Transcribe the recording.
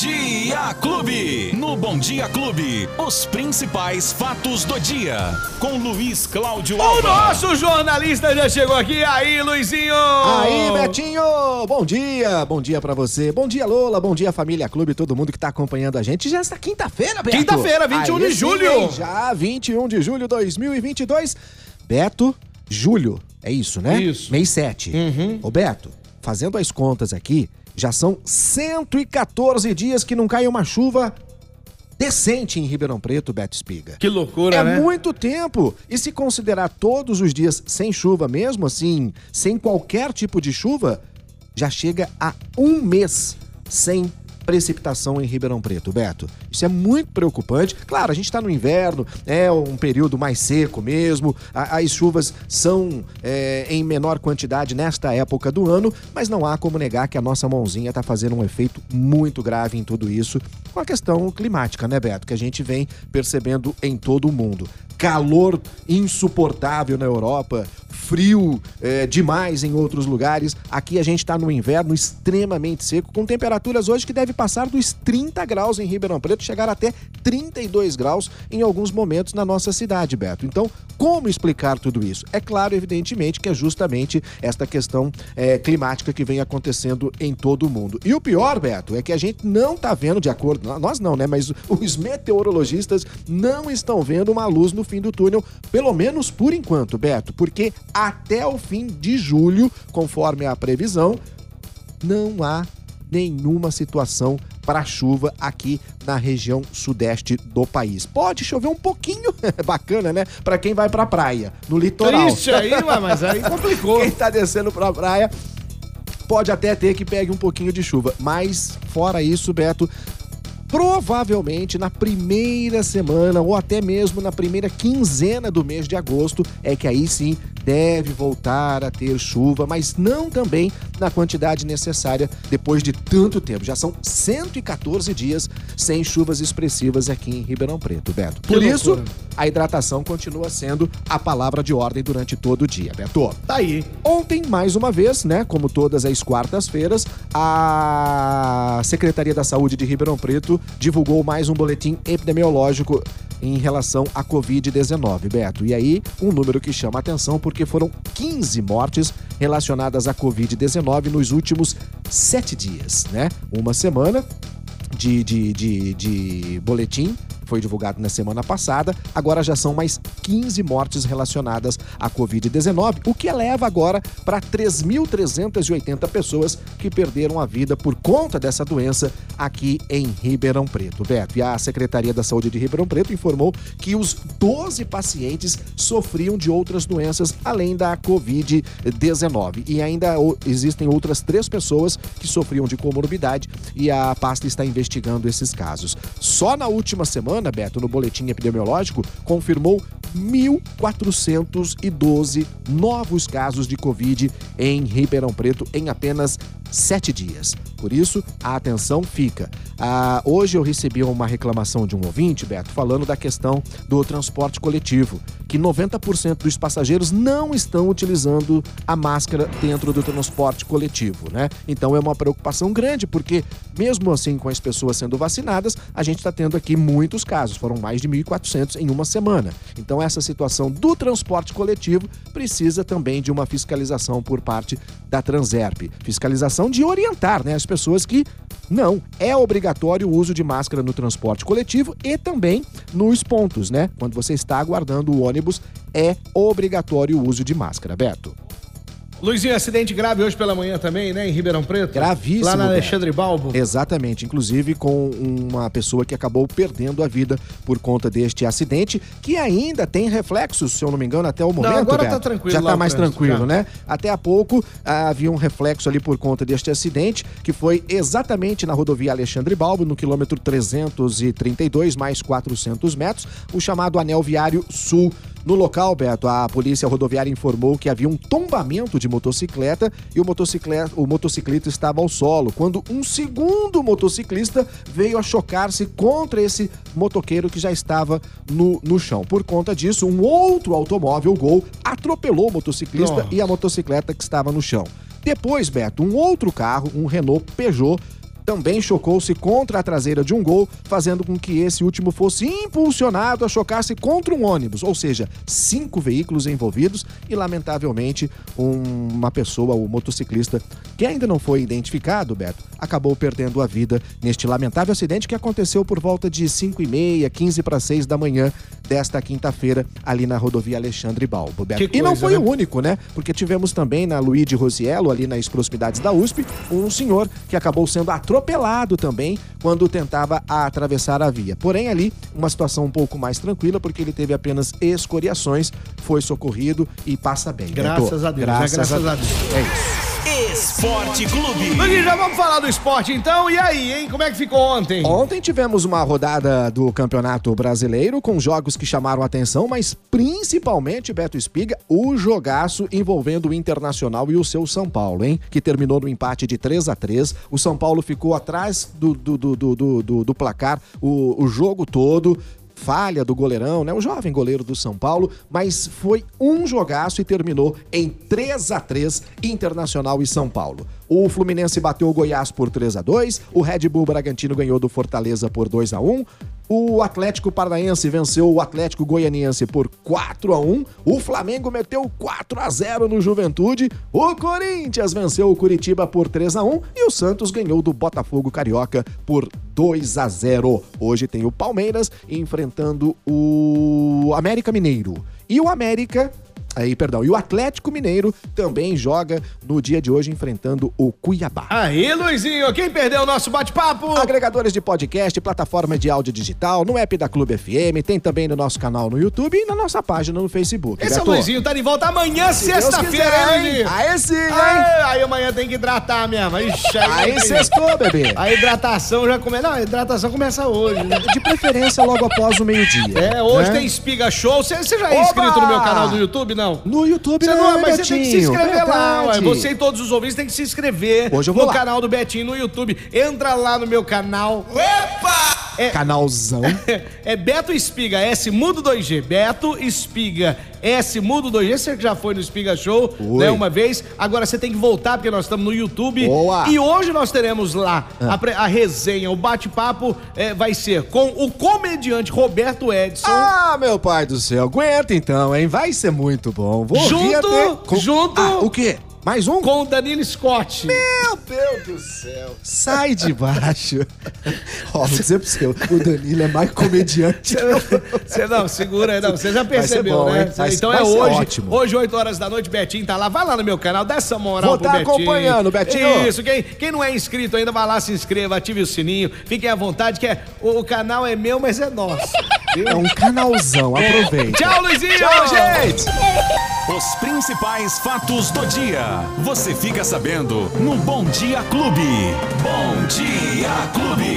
Dia Clube. No Bom Dia Clube, os principais fatos do dia. Com Luiz Cláudio O Alba. nosso jornalista já chegou aqui. Aí, Luizinho! Aí, Betinho! Bom dia, bom dia pra você. Bom dia, Lola. Bom dia, Família Clube, todo mundo que tá acompanhando a gente. Já esta quinta-feira, Beto. Quinta-feira, 21 Aí de julho. Já, 21 de julho de 2022. Beto, julho, é isso, né? Isso. Mês 7. Uhum. Ô, Beto, fazendo as contas aqui, já são 114 dias que não cai uma chuva decente em Ribeirão Preto, Beto Espiga. Que loucura, É né? muito tempo. E se considerar todos os dias sem chuva mesmo, assim, sem qualquer tipo de chuva, já chega a um mês sem precipitação em Ribeirão Preto, Beto. Isso é muito preocupante. Claro, a gente está no inverno, é um período mais seco mesmo, a- as chuvas são é, em menor quantidade nesta época do ano, mas não há como negar que a nossa mãozinha está fazendo um efeito muito grave em tudo isso, com a questão climática, né, Beto? Que a gente vem percebendo em todo o mundo. Calor insuportável na Europa, frio é, demais em outros lugares. Aqui a gente está no inverno extremamente seco, com temperaturas hoje que deve passar dos 30 graus em Ribeirão Preto, chegar até 32 graus em alguns momentos na nossa cidade, Beto. Então, como explicar tudo isso? É claro, evidentemente, que é justamente esta questão é, climática que vem acontecendo em todo o mundo. E o pior, Beto, é que a gente não tá vendo, de acordo, nós não, né? Mas os meteorologistas não estão vendo uma luz no fim do túnel, pelo menos por enquanto, Beto, porque até o fim de julho, conforme a previsão, não há nenhuma situação para chuva aqui na região sudeste do país. Pode chover um pouquinho, bacana, né? Para quem vai para praia, no litoral. Triste aí, mas aí complicou. Quem tá descendo pra praia pode até ter que pegue um pouquinho de chuva. Mas, fora isso, Beto, provavelmente na primeira semana ou até mesmo na primeira quinzena do mês de agosto é que aí sim deve voltar a ter chuva, mas não também na quantidade necessária depois de tanto tempo. Já são 114 dias sem chuvas expressivas aqui em Ribeirão Preto, Beto. Por Que isso, loucura. a hidratação continua sendo a palavra de ordem durante todo o dia, Beto. Tá aí. Ontem, mais uma vez, né, como todas as quartas-feiras, a Secretaria da Saúde de Ribeirão Preto divulgou mais um boletim epidemiológico em relação à Covid-19, Beto. E aí, um número que chama atenção porque foram 15 mortes relacionadas à Covid-19 nos últimos sete dias, né? Uma semana de, de, de, de boletim foi divulgado na semana passada. Agora já são mais 15 mortes relacionadas à Covid-19, o que eleva agora para 3.380 pessoas que perderam a vida por conta dessa doença aqui em Ribeirão Preto. Beto, e a Secretaria da Saúde de Ribeirão Preto informou que os 12 pacientes sofriam de outras doenças além da Covid-19. E ainda existem outras três pessoas que sofriam de comorbidade e a pasta está investigando esses casos. Só na última semana, Beto, no boletim epidemiológico, confirmou 1.412 novos casos de Covid em Ribeirão Preto em apenas sete dias. Por isso, a atenção fica. Ah, hoje eu recebi uma reclamação de um ouvinte, Beto, falando da questão do transporte coletivo, que 90% dos passageiros não estão utilizando a máscara dentro do transporte coletivo, né? Então é uma preocupação grande, porque mesmo assim com as pessoas sendo vacinadas, a gente está tendo aqui muitos casos, foram mais de 1.400 em uma semana. Então essa situação do transporte coletivo precisa também de uma fiscalização por parte da Transerp. Fiscalização de orientar, né, as pessoas que não, é obrigatório o uso de máscara no transporte coletivo e também nos pontos, né? Quando você está aguardando o ônibus, é obrigatório o uso de máscara, Beto. Luizinho, acidente grave hoje pela manhã também, né? Em Ribeirão Preto. Gravíssimo, Lá na. Alexandre Balbo. Exatamente, inclusive com uma pessoa que acabou perdendo a vida por conta deste acidente, que ainda tem reflexos, se eu não me engano, até o momento. agora Beto. tá tranquilo Já tá mais tranquilo, já. né? Até há pouco ah, havia um reflexo ali por conta deste acidente, que foi exatamente na rodovia Alexandre Balbo, no quilômetro 332, mais 400 metros, o chamado Anel Viário Sul. No local, Beto, a polícia rodoviária informou que havia um tombamento de motocicleta e o, motocicleta, o motociclista estava ao solo, quando um segundo motociclista veio a chocar-se contra esse motoqueiro que já estava no, no chão. Por conta disso, um outro automóvel Gol atropelou o motociclista Nossa. e a motocicleta que estava no chão. Depois, Beto, um outro carro, um Renault Peugeot, também chocou-se contra a traseira de um gol, fazendo com que esse último fosse impulsionado a chocar-se contra um ônibus, ou seja, cinco veículos envolvidos e, lamentavelmente, um- uma pessoa, o motociclista, que ainda não foi identificado, Beto, acabou perdendo a vida neste lamentável acidente que aconteceu por volta de 5 e meia, 15 para 6 da manhã desta quinta-feira, ali na rodovia Alexandre Balbo, Beto. Que e não coisa, foi né? o único, né? Porque tivemos também na Luigi Rosiello, ali nas proximidades da USP, um senhor que acabou sendo atropelado também quando tentava atravessar a via. Porém, ali, uma situação um pouco mais tranquila, porque ele teve apenas escoriações, foi socorrido e passa bem. Beto. Graças a Deus, né? Graças a Deus. É isso. Esporte Clube. Luiz, já vamos falar do esporte então. E aí, hein? Como é que ficou ontem? Ontem tivemos uma rodada do Campeonato Brasileiro com jogos que chamaram a atenção, mas principalmente, Beto Espiga, o jogaço envolvendo o Internacional e o seu São Paulo, hein? Que terminou no empate de 3 a 3 O São Paulo ficou atrás do, do, do, do, do- do- do placar o, o jogo todo. Falha do goleirão, né? O jovem goleiro do São Paulo, mas foi um jogaço e terminou em 3 a 3 Internacional e São Paulo. O Fluminense bateu o Goiás por 3 a 2 o Red Bull Bragantino ganhou do Fortaleza por 2 a 1 o Atlético Paranaense venceu o Atlético Goianiense por 4 a 1 o Flamengo meteu 4 a 0 no Juventude, o Corinthians venceu o Curitiba por 3 a 1 e o Santos ganhou do Botafogo Carioca por 2 a 0 Hoje tem o Palmeiras enfrentando o América Mineiro. E o América Aí, perdão. E o Atlético Mineiro também joga no dia de hoje enfrentando o Cuiabá. Aí, Luizinho, quem perdeu o nosso bate-papo? Agregadores de podcast, plataforma de áudio digital, no app da Clube FM, tem também no nosso canal no YouTube e na nossa página no Facebook. Esse é o Beto. Luizinho, tá de volta amanhã, sexta-feira, hein, Luizinho? Aí sim, hein? Aí, aí amanhã tem que hidratar mesmo. Ixi, Aí tem- sextou, bebê. A hidratação já começa. Não, a hidratação começa hoje, né? De preferência logo após o meio-dia. É, hoje né? tem Espiga Show. Você você já é Oba! inscrito no meu canal do YouTube, não? No YouTube, Você não, mas você tem que se Betinho? inscrever lá, ué. Verdade. Você e todos os ouvintes têm que se inscrever Hoje eu vou no lá. canal do Betinho no YouTube. Entra lá no meu canal. Canalzão. É Beto Espiga S Mudo 2G. Beto Espiga S Mudo 2G. Você já foi no Espiga Show, né, uma vez. Agora você tem que voltar porque nós estamos no YouTube. Boa. E hoje nós teremos lá a, pre- a resenha, o bate-papo é, vai ser com o comediante Roberto Edson. Ah, meu pai do céu. Aguenta então, hein? Vai ser muito bom. Vou Junto- até- junto- Ah, o quê? Mais um? Com o Danilo Scott. Meu Deus do céu. Sai de baixo. Ó, vou dizer pro seu, o Danilo é mais comediante. Você não, segura aí, não. Você já percebeu, bom, né? Vai- então vai é hoje. ótimo. Hoje, 8 horas da noite, Betinho tá lá. Vai lá no meu canal, dá essa moral Vou pro tá Betinho. acompanhando, Betinho. Isso, quem, quem não é inscrito ainda, vai lá, se inscreva, ative o sininho. Fiquem à vontade, que é, o, o canal é meu, mas é nosso. É um canalzão, aproveita. Tchau, Luizinho! Tchau, gente! Os principais fatos do dia. Você fica sabendo no Bom Dia Clube. Bom Dia Clube.